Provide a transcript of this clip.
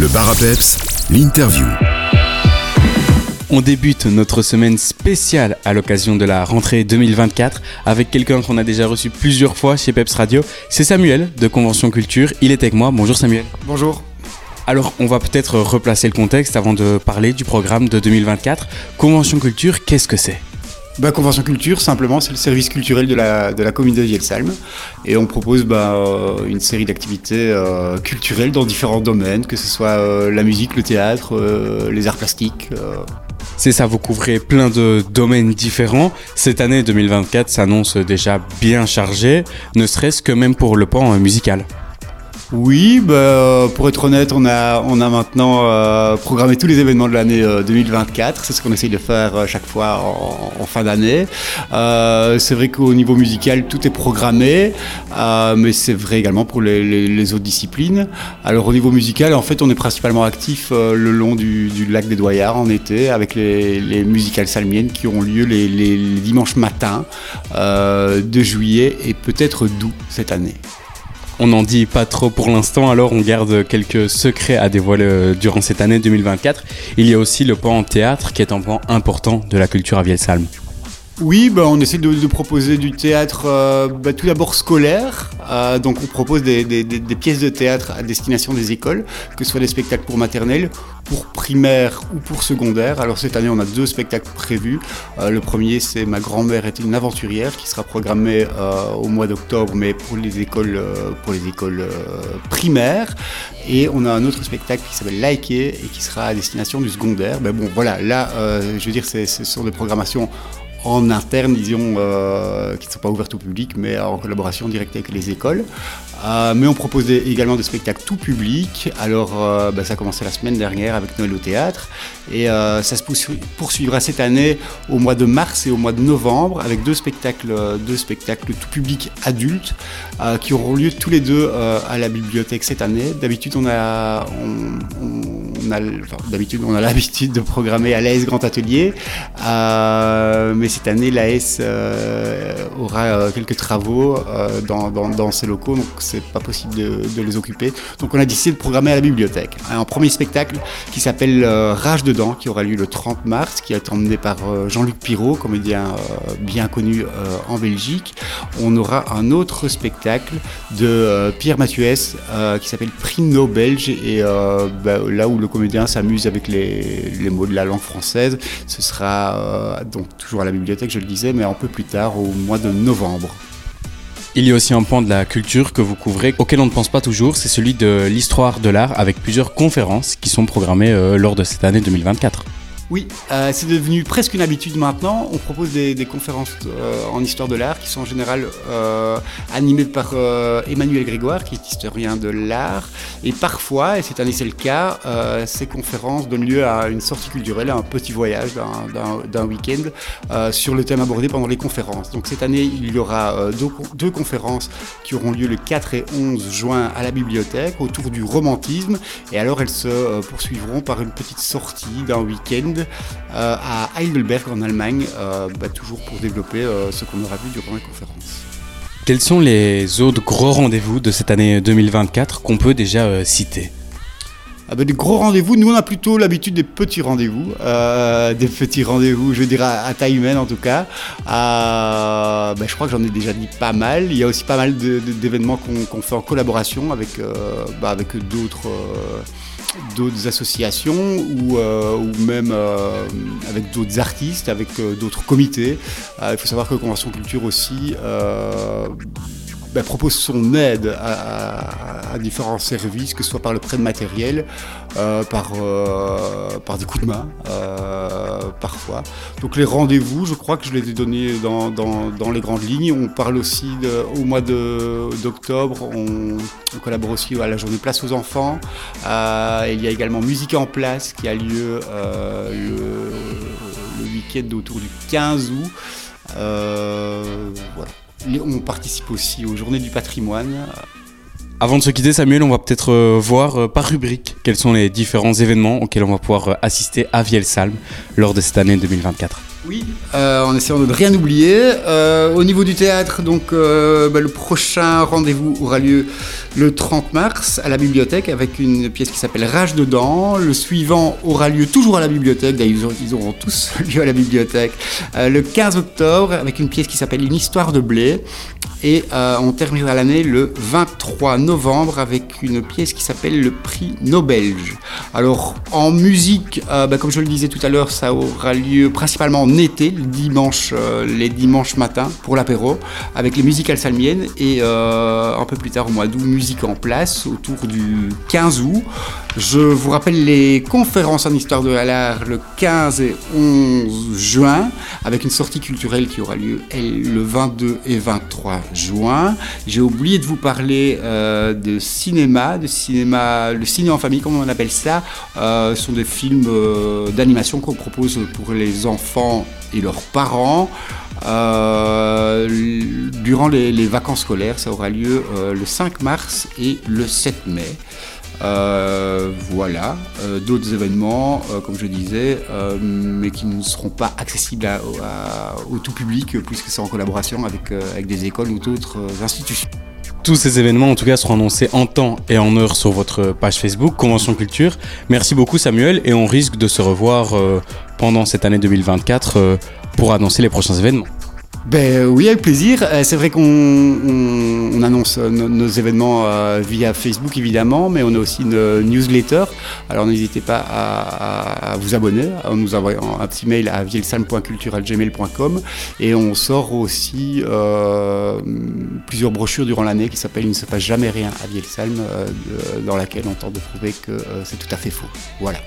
Le bar à peps, l'interview. On débute notre semaine spéciale à l'occasion de la rentrée 2024 avec quelqu'un qu'on a déjà reçu plusieurs fois chez Peps Radio. C'est Samuel de Convention Culture. Il est avec moi. Bonjour Samuel. Bonjour. Alors, on va peut-être replacer le contexte avant de parler du programme de 2024. Convention Culture, qu'est-ce que c'est? Bah, Convention Culture, simplement, c'est le service culturel de la, de la commune de Vielsalm. Et on propose bah, euh, une série d'activités euh, culturelles dans différents domaines, que ce soit euh, la musique, le théâtre, les arts plastiques. C'est ça, vous couvrez plein de domaines différents. Cette année 2024 s'annonce déjà bien chargée, ne serait-ce que même pour le pan musical. Oui, bah, pour être honnête, on a, on a maintenant euh, programmé tous les événements de l'année 2024. Euh, c'est ce qu'on essaye de faire euh, chaque fois en, fin d'année. c'est vrai qu'au niveau musical, tout est programmé, mais c'est vrai également pour les, autres disciplines. Alors au niveau musical, en fait, on est principalement actif le long du, lac des Doyards en été avec les, musicales salmiennes qui ont lieu les, les dimanches matins de juillet et peut-être d'août cette année. On n'en dit pas trop pour l'instant, alors on garde quelques secrets à dévoiler euh, durant cette année 2024. Il y a aussi le pan théâtre qui est un pan important de la culture à Vielsalm. Oui, bah, on essaie de, proposer du théâtre euh, bah, tout d'abord scolaire. Euh, donc on propose des, pièces de théâtre à destination des écoles, que ce soit des spectacles pour maternelle, pour primaire ou pour secondaire. Alors cette année on a deux spectacles prévus. Euh, le premier c'est Ma grand-mère était une aventurière qui sera programmé au mois d'octobre mais pour les écoles, pour les écoles primaires. Et on a un autre spectacle qui s'appelle Liker et qui sera à destination du secondaire. Mais bon voilà, là je veux dire ce sont des programmations en interne, disons, euh, qui ne sont pas ouvertes au public, mais en collaboration directe avec les écoles. Euh, mais on proposait également des spectacles tout public. Alors, euh, bah, ça a commencé la semaine dernière avec Noël au théâtre. Et ça se poursuivra cette année au mois de mars et au mois de novembre avec deux spectacles, deux spectacles tout public adultes qui auront lieu tous les deux à la bibliothèque cette année. D'habitude, on a, d'habitude, on a l'habitude de programmer à l'AS Grand Atelier. mais cette année, l'AS euh, aura euh, quelques travaux euh, dans, ces locaux, donc c'est pas possible de, les occuper. Donc on a décidé de programmer à la bibliothèque. Un premier spectacle qui s'appelle Rage dedans, qui aura lieu le 30 mars, qui est emmené par Jean-Luc Pirot, comédien bien connu en Belgique. On aura un autre spectacle de Pierre Mathieuès qui s'appelle Primo Belge et bah, là où le comédien s'amuse avec les, mots de la langue française, ce sera donc toujours à la bibliothèque bibliothèque, je le disais, mais un peu plus tard, au mois de novembre. Il y a aussi un point de la culture que vous couvrez auquel on ne pense pas toujours, c'est celui de l'histoire de l'art avec plusieurs conférences qui sont programmées euh, lors de cette année 2024. Oui, euh, c'est devenu presque une habitude maintenant. On propose des, conférences euh, en histoire de l'art qui sont en général euh, animées par Emmanuel Grégoire, qui est historien de l'art. Et parfois, et cette année c'est le cas, ces conférences donnent lieu à une sortie culturelle, à un petit voyage d'un week-end sur le thème abordé pendant les conférences. Donc cette année, il y aura deux, deux, conférences qui auront lieu le 4 et 11 juin à la bibliothèque autour du romantisme. Et alors elles se poursuivront par une petite sortie d'un week-end euh, à Heidelberg en Allemagne, euh, bah, toujours pour développer euh, ce qu'on aura vu durant la conférence. Quels sont les autres gros rendez-vous de cette année 2024 qu'on peut déjà citer? Ah bah, des gros rendez-vous, nous on a plutôt l'habitude des petits rendez-vous, des petits rendez-vous, je dirais à, taille humaine en tout cas. Bah, je crois que j'en ai déjà dit pas mal. Il y a aussi pas mal d'événements qu'on fait en collaboration avec, avec d'autres d'autres associations ou, euh, ou même euh, avec d'autres artistes, avec euh, d'autres comités. il faut savoir que Convention Culture aussi bah, propose son aide à, différents services, que ce soit par le prêt de matériel, euh, par, euh, par des coups de main, euh, parfois. Donc les rendez-vous, je crois que je les ai donnés dans, les grandes lignes. On parle aussi au mois d'octobre, on, collabore aussi à la journée Place aux enfants. il y a également Musique en place qui a lieu le, le week-end autour du 15 août. voilà on participe aussi aux Journées du patrimoine. Avant de se quitter, Samuel, on va peut-être euh, voir euh, par rubrique quels sont les différents événements auxquels on va pouvoir euh, assister à Vielsalm lors de cette année 2024. Oui, euh, en essayant de ne rien oublier. Euh, au niveau du théâtre, donc euh, bah, le prochain rendez-vous aura lieu le 30 mars à la bibliothèque avec une pièce qui s'appelle Rage dedans. Le suivant aura lieu toujours à la bibliothèque, d'ailleurs ils auront tous lieu à la bibliothèque. le 15 octobre avec une pièce qui s'appelle Une histoire de blé. Et on terminera l'année le 23 novembre avec une pièce qui s'appelle le prix Nobelge. Alors en musique, bah, comme je le disais tout à l'heure, ça aura lieu principalement été, euh, les dimanches matins pour l'apéro, avec les musicales salmiennes et euh, un peu plus tard au mois d'août, musique en place autour du 15 août. Je vous rappelle les conférences en histoire de l'art le 15 et 11 juin, avec une sortie culturelle qui aura lieu le 22 et 23 juin. J'ai oublié de vous parler euh, de cinéma, de cinéma, le ciné en famille, comme on appelle ça. ce sont des films d'animation qu'on propose pour les enfants et leurs parents. Euh, durant les, vacances scolaires, ça aura lieu euh, le 5 mars et le 7 mai. Euh, voilà, d'autres événements, comme je disais, mais qui ne seront pas accessibles au tout public, puisque c'est en collaboration avec, avec des écoles ou d'autres institutions. Tous ces événements, en tout cas, seront annoncés en temps et en heure sur votre page Facebook, Convention Culture. Merci beaucoup, Samuel, et on risque de se revoir pendant cette année 2024 euh, pour annoncer les prochains événements. Ben oui, avec plaisir. Euh, c'est vrai qu'on annonce euh, nos, événements via Facebook évidemment, mais on a aussi une newsletter. Alors n'hésitez pas à, vous abonner en nous envoyant un petit mail à vielsalm.culture.gmail.com et on sort aussi plusieurs brochures durant l'année qui s'appellent Il ne se passe jamais rien à Vielsalm, dans laquelle on tente de prouver que c'est tout à fait faux. Voilà.